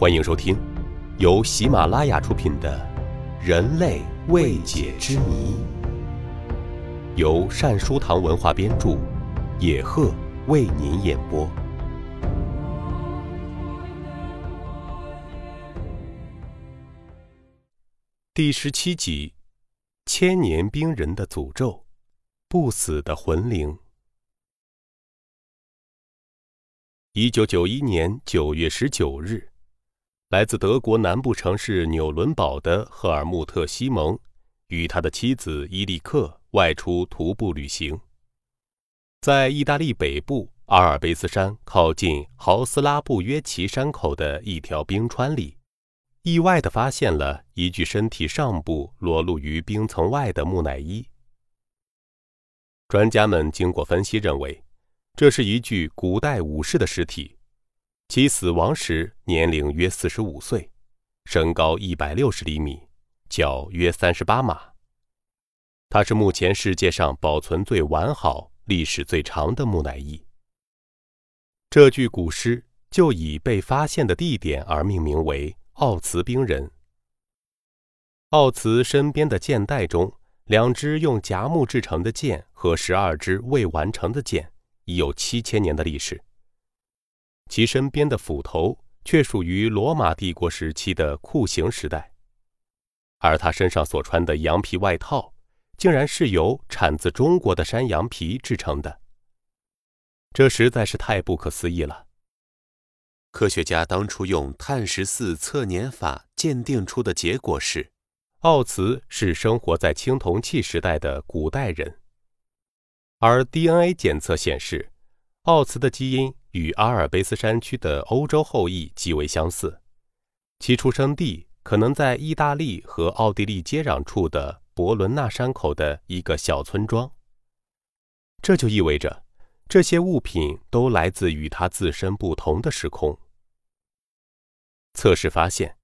欢迎收听，由喜马拉雅出品的《人类未解之谜》，由善书堂文化编著，野鹤为您演播。第十七集：千年冰人的诅咒，不死的魂灵。一九九一年九月十九日。来自德国南部城市纽伦堡的赫尔穆特·西蒙，与他的妻子伊利克外出徒步旅行，在意大利北部阿尔卑斯山靠近豪斯拉布约奇山口的一条冰川里，意外地发现了一具身体上部裸露于冰层外的木乃伊。专家们经过分析认为，这是一具古代武士的尸体。其死亡时年龄约四十五岁，身高一百六十厘米，脚约三十八码。它是目前世界上保存最完好、历史最长的木乃伊。这具古尸就以被发现的地点而命名为奥茨冰人。奥茨身边的剑袋中，两支用夹木制成的剑和十二支未完成的剑，已有七千年的历史。其身边的斧头却属于罗马帝国时期的酷刑时代，而他身上所穿的羊皮外套，竟然是由产自中国的山羊皮制成的。这实在是太不可思议了。科学家当初用碳十四测年法鉴定出的结果是，奥茨是生活在青铜器时代的古代人，而 DNA 检测显示，奥茨的基因。与阿尔卑斯山区的欧洲后裔极为相似，其出生地可能在意大利和奥地利接壤处的博伦纳山口的一个小村庄。这就意味着，这些物品都来自与他自身不同的时空。测试发现，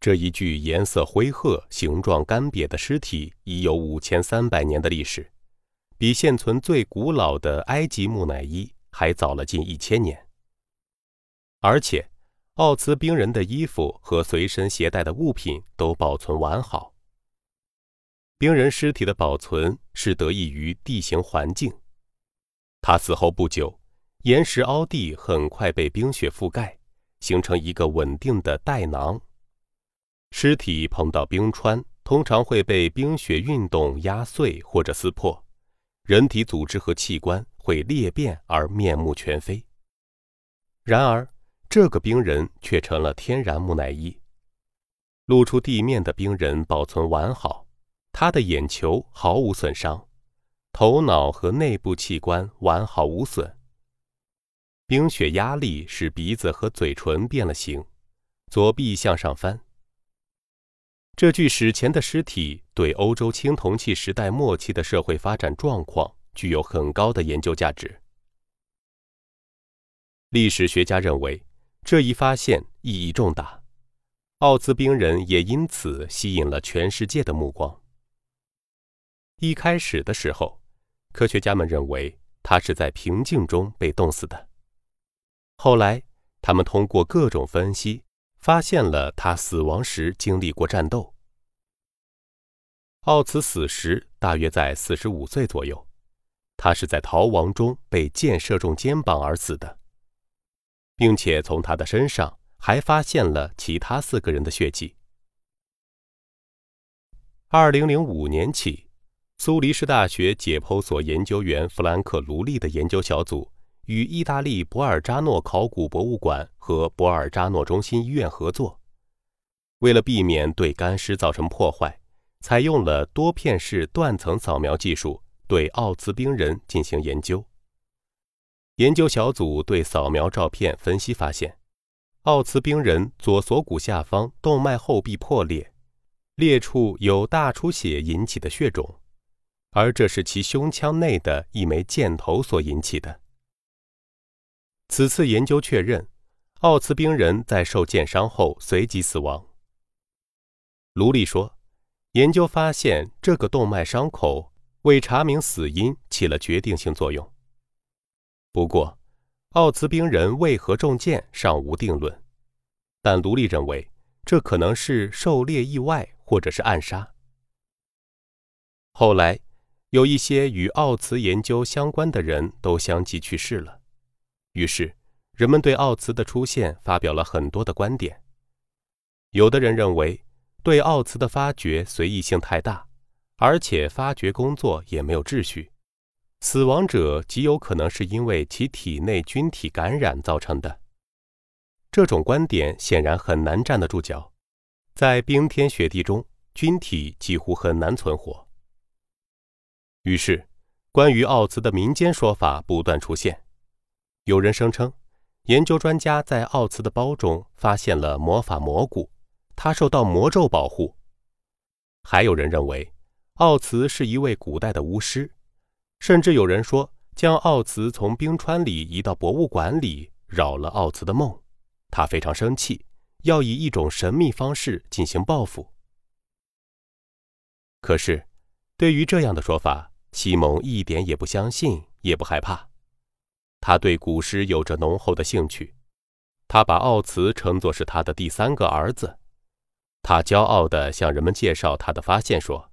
这一具颜色灰褐、形状干瘪的尸体已有五千三百年的历史，比现存最古老的埃及木乃伊。还早了近一千年，而且奥茨冰人的衣服和随身携带的物品都保存完好。冰人尸体的保存是得益于地形环境，他死后不久，岩石凹地很快被冰雪覆盖，形成一个稳定的袋囊。尸体碰到冰川，通常会被冰雪运动压碎或者撕破，人体组织和器官。会裂变而面目全非。然而，这个冰人却成了天然木乃伊。露出地面的冰人保存完好，他的眼球毫无损伤，头脑和内部器官完好无损。冰雪压力使鼻子和嘴唇变了形，左臂向上翻。这具史前的尸体对欧洲青铜器时代末期的社会发展状况。具有很高的研究价值。历史学家认为，这一发现意义重大，奥兹冰人也因此吸引了全世界的目光。一开始的时候，科学家们认为他是在平静中被冻死的。后来，他们通过各种分析，发现了他死亡时经历过战斗。奥茨死时大约在四十五岁左右。他是在逃亡中被箭射中肩膀而死的，并且从他的身上还发现了其他四个人的血迹。二零零五年起，苏黎世大学解剖所研究员弗兰克·卢利的研究小组与意大利博尔扎诺考古博物馆和博尔扎诺中心医院合作，为了避免对干尸造成破坏，采用了多片式断层扫描技术。对奥茨冰人进行研究。研究小组对扫描照片分析发现，奥茨冰人左锁骨下方动脉后壁破裂，裂处有大出血引起的血肿，而这是其胸腔内的一枚箭头所引起的。此次研究确认，奥茨冰人在受箭伤后随即死亡。卢利说，研究发现这个动脉伤口。为查明死因起了决定性作用。不过，奥茨冰人为何中箭尚无定论。但卢利认为这可能是狩猎意外或者是暗杀。后来，有一些与奥茨研究相关的人都相继去世了，于是人们对奥茨的出现发表了很多的观点。有的人认为，对奥茨的发掘随意性太大，而且发掘工作也没有秩序，死亡者极有可能是因为其体内菌体感染造成的。这种观点显然很难站得住脚，在冰天雪地中，菌体几乎很难存活。于是，关于奥茨的民间说法不断出现。有人声称，研究专家在奥茨的包中发现了魔法蘑菇，他受到魔咒保护。还有人认为，奥茨是一位古代的巫师，甚至有人说，将奥茨从冰川里移到博物馆里，扰了奥茨的梦。他非常生气，要以一种神秘方式进行报复。可是，对于这样的说法，西蒙一点也不相信，也不害怕。他对古诗有着浓厚的兴趣，他把奥茨称作是他的第三个儿子。他骄傲地向人们介绍他的发现，说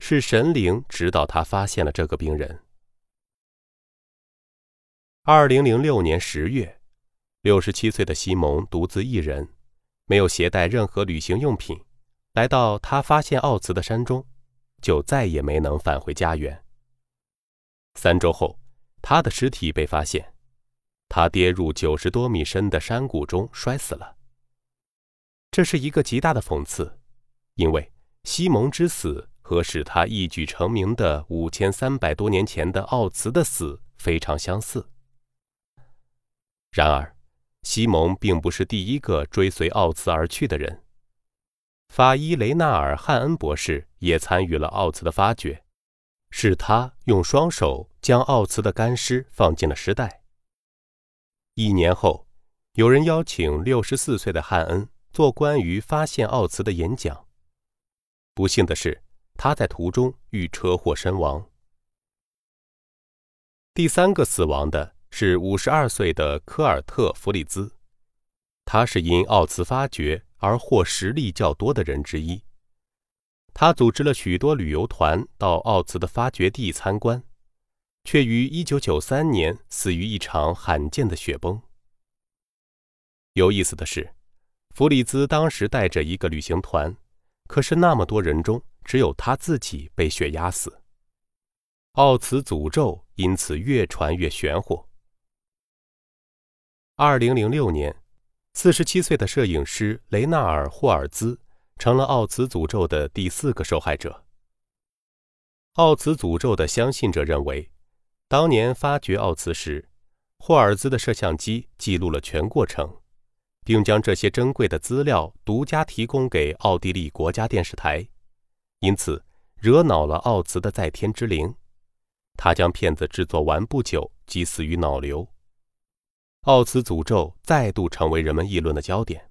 是神灵指导他发现了这个病人。二零零六年十月，六十七岁的西蒙独自一人，没有携带任何旅行用品，来到他发现奥茨的山中，就再也没能返回家园。三周后，他的尸体被发现，他跌入九十多米深的山谷中摔死了。这是一个极大的讽刺，因为西蒙之死和使他一举成名的五千三百多年前的奥茨的死非常相似。然而，西蒙并不是第一个追随奥茨而去的人，法医雷纳尔·汉恩博士也参与了奥茨的发掘。是他用双手将奥茨的干尸放进了尸袋。一年后，有人邀请六十四岁的汉恩做关于发现奥茨的演讲。不幸的是，他在途中遇车祸身亡。第三个死亡的是五十二岁的科尔特·弗里兹，他是因奥茨发掘而获实力较多的人之一。他组织了许多旅游团到奥茨的发掘地参观，却于1993年死于一场罕见的雪崩。有意思的是，弗里兹当时带着一个旅行团，可是那么多人中，只有他自己被雪压死。奥茨诅咒因此越传越玄乎。2006年，47岁的摄影师雷纳尔·霍尔兹。成了奥茨诅咒的第四个受害者。奥茨诅咒的相信者认为，当年发掘奥茨时，霍尔兹的摄像机记录了全过程，并将这些珍贵的资料独家提供给奥地利国家电视台，因此惹恼了奥茨的在天之灵。他将片子制作完不久即死于脑瘤。奥茨诅咒再度成为人们议论的焦点。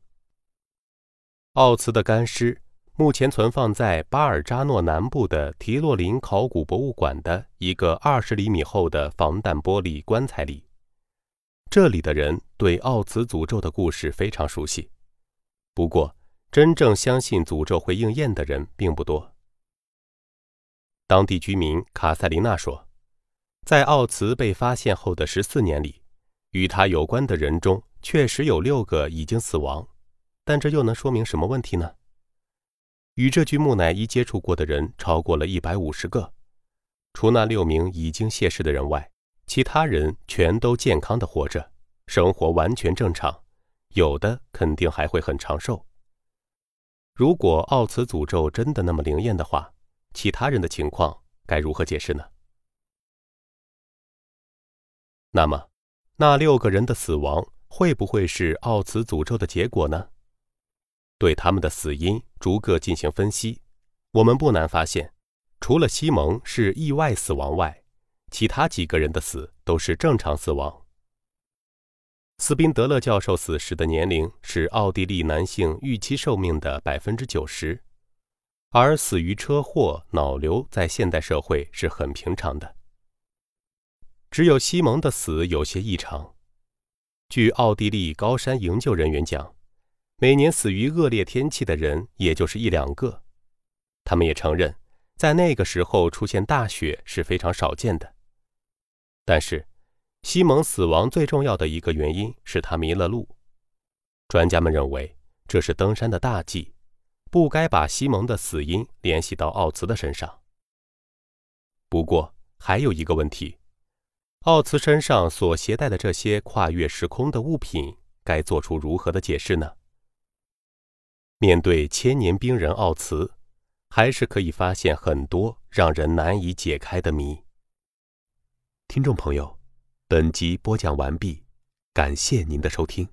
奥茨的干尸目前存放在巴尔扎诺南部的提洛林考古博物馆的一个二十厘米厚的防弹玻璃棺材里。这里的人对奥茨诅咒的故事非常熟悉，不过真正相信诅咒会应验的人并不多。当地居民卡塞琳娜说，在奥茨被发现后的十四年里，与他有关的人中确实有六个已经死亡。但这又能说明什么问题呢？与这具木乃伊接触过的人超过了一百五十个，除那六名已经谢世的人外，其他人全都健康的活着，生活完全正常，有的肯定还会很长寿。如果奥茨诅咒真的那么灵验的话，其他人的情况该如何解释呢？那么，那六个人的死亡会不会是奥茨诅咒的结果呢？对他们的死因逐个进行分析，我们不难发现，除了西蒙是意外死亡外，其他几个人的死都是正常死亡。斯宾德勒教授死时的年龄是奥地利男性预期寿命的百分之九十，而死于车祸、脑瘤在现代社会是很平常的。只有西蒙的死有些异常。据奥地利高山营救人员讲。每年死于恶劣天气的人也就是一两个。他们也承认，在那个时候出现大雪是非常少见的。但是，西蒙死亡最重要的一个原因是他迷了路。专家们认为这是登山的大忌，不该把西蒙的死因联系到奥茨的身上。不过，还有一个问题：奥茨身上所携带的这些跨越时空的物品，该做出如何的解释呢？面对千年冰人奥茨。还是可以发现很多让人难以解开的谜。听众朋友，本集播讲完毕，感谢您的收听。